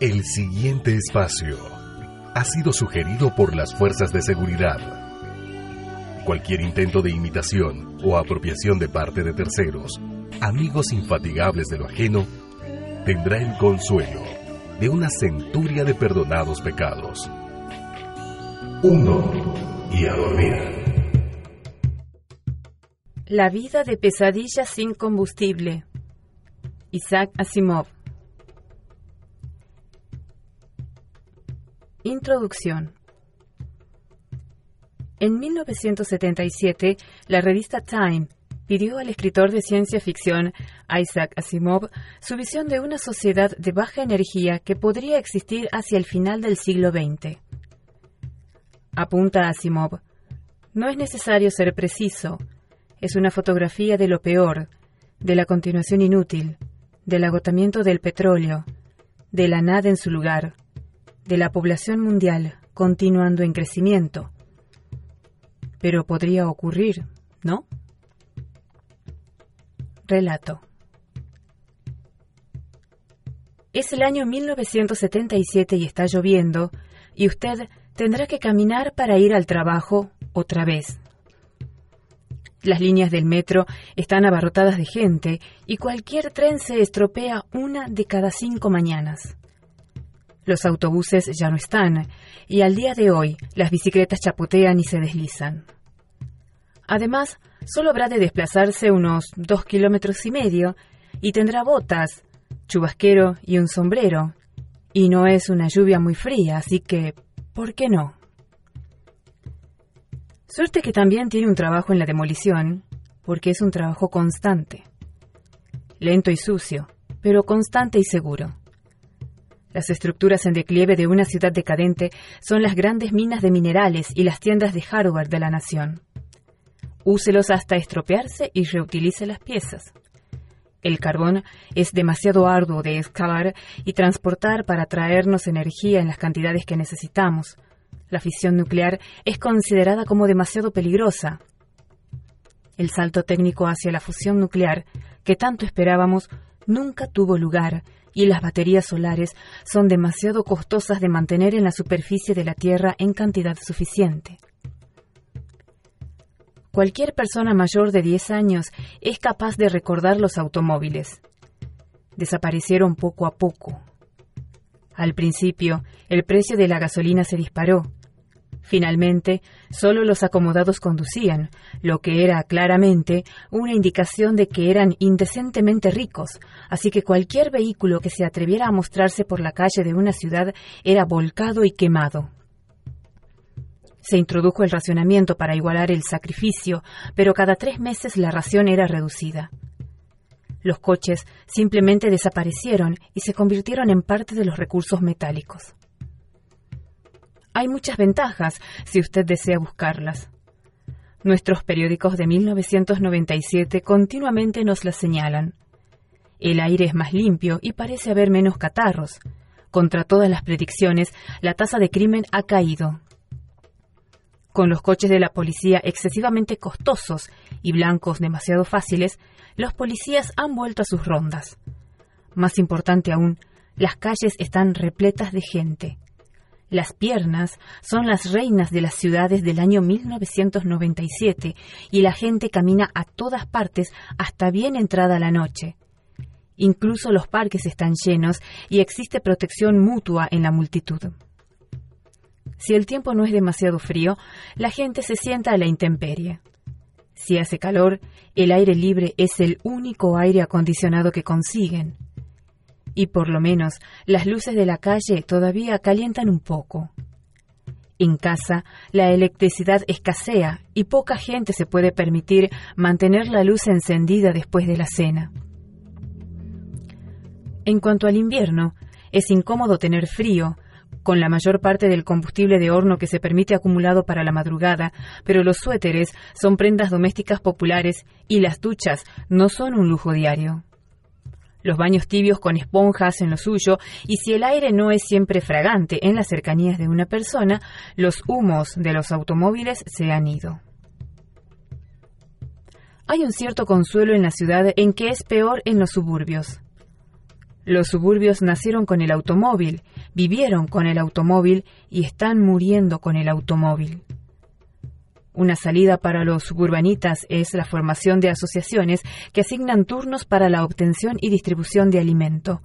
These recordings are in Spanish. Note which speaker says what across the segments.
Speaker 1: El siguiente espacio ha sido sugerido por las fuerzas de seguridad. Cualquier intento de imitación o apropiación de parte de terceros, amigos infatigables de lo ajeno, tendrá el consuelo de una centuria de perdonados pecados. Uno y a dormir.
Speaker 2: La vida de pesadilla sin combustible. Isaac Asimov. Introducción. En 1977, la revista Time pidió al escritor de ciencia ficción Isaac Asimov su visión de una sociedad de baja energía que podría existir hacia el final del siglo XX. Apunta Asimov, no es necesario ser preciso, es una fotografía de lo peor, de la continuación inútil, del agotamiento del petróleo, de la nada en su lugar, de la población mundial continuando en crecimiento. Pero podría ocurrir, ¿no? Relato. Es el año 1977 y está lloviendo, y usted tendrá que caminar para ir al trabajo otra vez. Las líneas del metro están abarrotadas de gente y cualquier tren se estropea una de cada cinco mañanas. Los autobuses ya no están, y al día de hoy las bicicletas chapotean y se deslizan. Además, solo habrá de desplazarse unos dos kilómetros y medio, y tendrá botas, chubasquero y un sombrero. Y no es una lluvia muy fría, así que, ¿por qué no? Suerte que también tiene un trabajo en la demolición, porque es un trabajo constante. Lento y sucio, pero constante y seguro. Las estructuras en declive de una ciudad decadente son las grandes minas de minerales y las tiendas de hardware de la nación. Úselos hasta estropearse y reutilice las piezas. El carbón es demasiado arduo de excavar y transportar para traernos energía en las cantidades que necesitamos. La fisión nuclear es considerada como demasiado peligrosa. El salto técnico hacia la fusión nuclear, que tanto esperábamos, nunca tuvo lugar y las baterías solares son demasiado costosas de mantener en la superficie de la Tierra en cantidad suficiente. Cualquier persona mayor de 10 años es capaz de recordar los automóviles. Desaparecieron poco a poco. Al principio, el precio de la gasolina se disparó, Finalmente, solo los acomodados conducían, lo que era claramente una indicación de que eran indecentemente ricos, así que cualquier vehículo que se atreviera a mostrarse por la calle de una ciudad era volcado y quemado. Se introdujo el racionamiento para igualar el sacrificio, pero cada tres meses la ración era reducida. Los coches simplemente desaparecieron y se convirtieron en parte de los recursos metálicos. Hay muchas ventajas si usted desea buscarlas. Nuestros periódicos de 1997 continuamente nos las señalan. El aire es más limpio y parece haber menos catarros. Contra todas las predicciones, la tasa de crimen ha caído. Con los coches de la policía excesivamente costosos y blancos demasiado fáciles, los policías han vuelto a sus rondas. Más importante aún, las calles están repletas de gente. Las piernas son las reinas de las ciudades del año 1997 y la gente camina a todas partes hasta bien entrada la noche. Incluso los parques están llenos y existe protección mutua en la multitud. Si el tiempo no es demasiado frío, la gente se sienta a la intemperie. Si hace calor, el aire libre es el único aire acondicionado que consiguen. Y por lo menos las luces de la calle todavía calientan un poco. En casa, la electricidad escasea y poca gente se puede permitir mantener la luz encendida después de la cena. En cuanto al invierno, es incómodo tener frío, con la mayor parte del combustible de horno que se permite acumulado para la madrugada, pero los suéteres son prendas domésticas populares y las duchas no son un lujo diario. Los baños tibios con esponjas en lo suyo, y si el aire no es siempre fragante en las cercanías de una persona, los humos de los automóviles se han ido. Hay un cierto consuelo en la ciudad en que es peor en los suburbios. Los suburbios nacieron con el automóvil, vivieron con el automóvil y están muriendo con el automóvil. Una salida para los suburbanitas es la formación de asociaciones que asignan turnos para la obtención y distribución de alimento.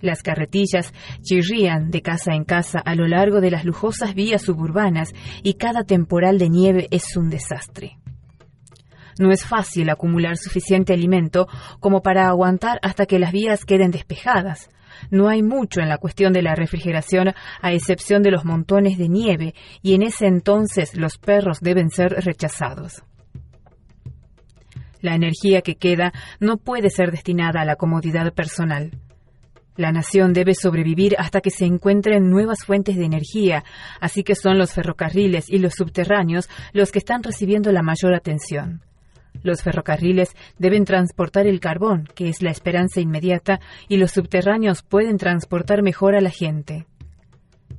Speaker 2: Las carretillas chirrían de casa en casa a lo largo de las lujosas vías suburbanas y cada temporal de nieve es un desastre. No es fácil acumular suficiente alimento como para aguantar hasta que las vías queden despejadas. No hay mucho en la cuestión de la refrigeración a excepción de los montones de nieve y en ese entonces los perros deben ser rechazados. La energía que queda no puede ser destinada a la comodidad personal. La nación debe sobrevivir hasta que se encuentren nuevas fuentes de energía, así que son los ferrocarriles y los subterráneos los que están recibiendo la mayor atención. Los ferrocarriles deben transportar el carbón, que es la esperanza inmediata, y los subterráneos pueden transportar mejor a la gente.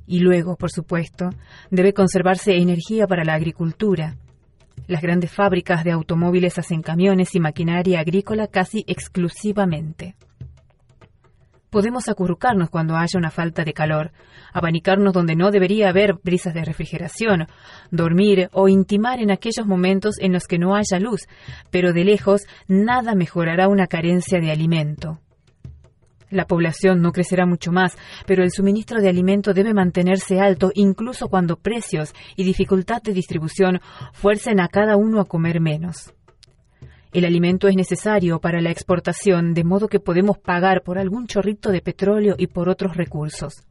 Speaker 2: Y luego, por supuesto, debe conservarse energía para la agricultura. Las grandes fábricas de automóviles hacen camiones y maquinaria agrícola casi exclusivamente. Podemos acurrucarnos cuando haya una falta de calor, abanicarnos donde no debería haber brisas de refrigeración, dormir o intimar en aquellos momentos en los que no haya luz, pero de lejos nada mejorará una carencia de alimento. La población no crecerá mucho más, pero el suministro de alimento debe mantenerse alto incluso cuando precios y dificultad de distribución fuercen a cada uno a comer menos. El alimento es necesario para la exportación, de modo que podemos pagar por algún chorrito de petróleo y por otros recursos.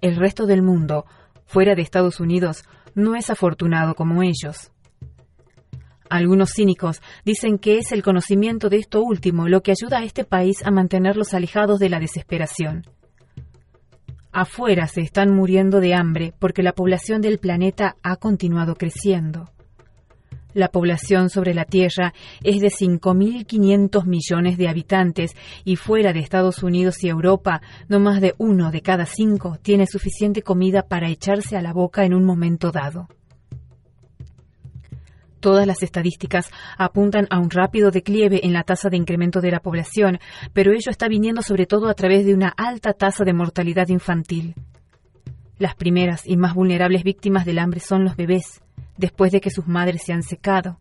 Speaker 2: El resto del mundo, fuera de Estados Unidos, no es afortunado como ellos. Algunos cínicos dicen que es el conocimiento de esto último lo que ayuda a este país a mantenerlos alejados de la desesperación. Afuera se están muriendo de hambre porque la población del planeta ha continuado creciendo. La población sobre la Tierra es de 5.500 millones de habitantes y fuera de Estados Unidos y Europa, no más de uno de cada cinco tiene suficiente comida para echarse a la boca en un momento dado. Todas las estadísticas apuntan a un rápido declive en la tasa de incremento de la población, pero ello está viniendo sobre todo a través de una alta tasa de mortalidad infantil. Las primeras y más vulnerables víctimas del hambre son los bebés después de que sus madres se han secado.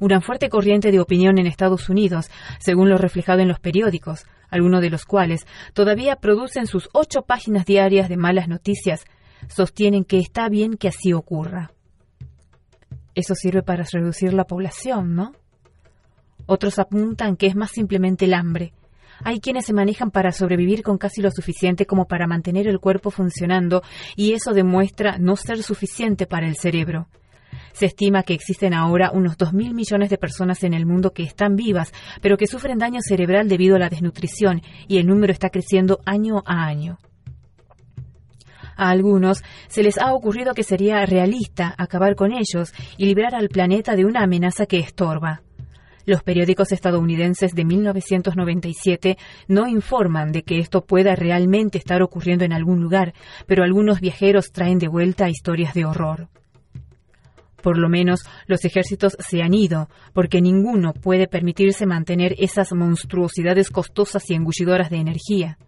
Speaker 2: Una fuerte corriente de opinión en Estados Unidos, según lo reflejado en los periódicos, algunos de los cuales todavía producen sus ocho páginas diarias de malas noticias, sostienen que está bien que así ocurra. Eso sirve para reducir la población, ¿no? Otros apuntan que es más simplemente el hambre, hay quienes se manejan para sobrevivir con casi lo suficiente como para mantener el cuerpo funcionando y eso demuestra no ser suficiente para el cerebro. Se estima que existen ahora unos 2.000 millones de personas en el mundo que están vivas, pero que sufren daño cerebral debido a la desnutrición, y el número está creciendo año a año. A algunos se les ha ocurrido que sería realista acabar con ellos y liberar al planeta de una amenaza que estorba. Los periódicos estadounidenses de 1997 no informan de que esto pueda realmente estar ocurriendo en algún lugar, pero algunos viajeros traen de vuelta historias de horror. Por lo menos los ejércitos se han ido, porque ninguno puede permitirse mantener esas monstruosidades costosas y engullidoras de energía.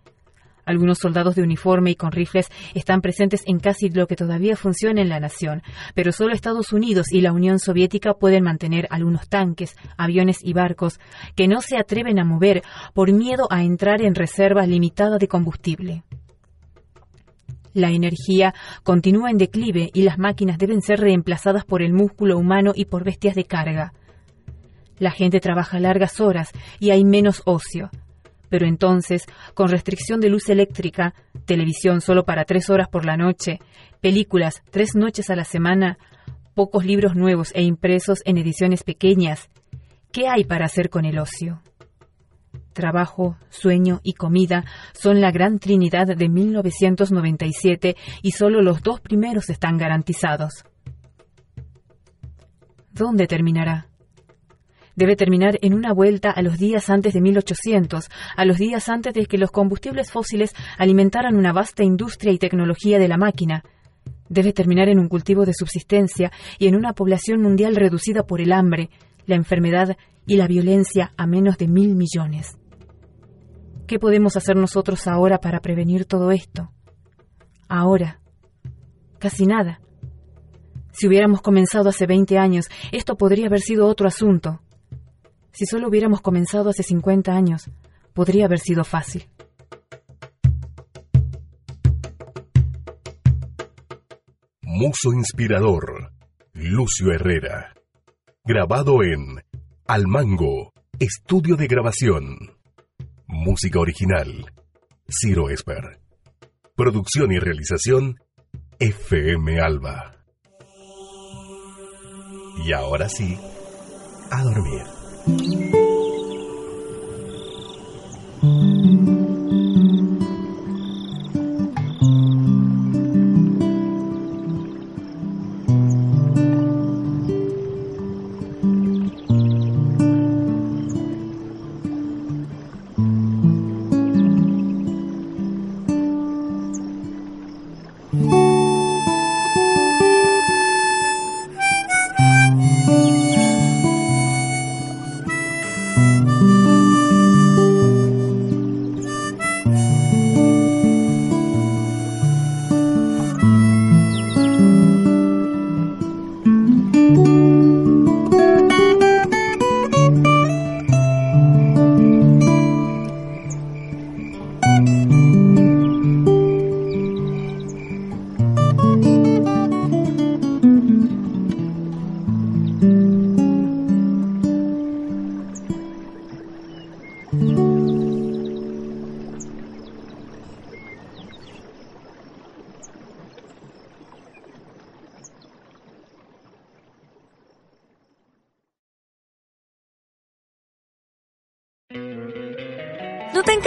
Speaker 2: Algunos soldados de uniforme y con rifles están presentes en casi lo que todavía funciona en la nación, pero solo Estados Unidos y la Unión Soviética pueden mantener algunos tanques, aviones y barcos que no se atreven a mover por miedo a entrar en reservas limitadas de combustible. La energía continúa en declive y las máquinas deben ser reemplazadas por el músculo humano y por bestias de carga. La gente trabaja largas horas y hay menos ocio. Pero entonces, con restricción de luz eléctrica, televisión solo para tres horas por la noche, películas tres noches a la semana, pocos libros nuevos e impresos en ediciones pequeñas, ¿qué hay para hacer con el ocio? Trabajo, sueño y comida son la gran trinidad de 1997 y solo los dos primeros están garantizados. ¿Dónde terminará? Debe terminar en una vuelta a los días antes de 1800, a los días antes de que los combustibles fósiles alimentaran una vasta industria y tecnología de la máquina. Debe terminar en un cultivo de subsistencia y en una población mundial reducida por el hambre, la enfermedad y la violencia a menos de mil millones. ¿Qué podemos hacer nosotros ahora para prevenir todo esto? Ahora. Casi nada. Si hubiéramos comenzado hace 20 años, esto podría haber sido otro asunto. Si solo hubiéramos comenzado hace 50 años, podría haber sido fácil.
Speaker 1: Muso Inspirador, Lucio Herrera. Grabado en Almango, Estudio de Grabación. Música original, Ciro Esper. Producción y realización, FM Alba. Y ahora sí, a dormir. 嗯。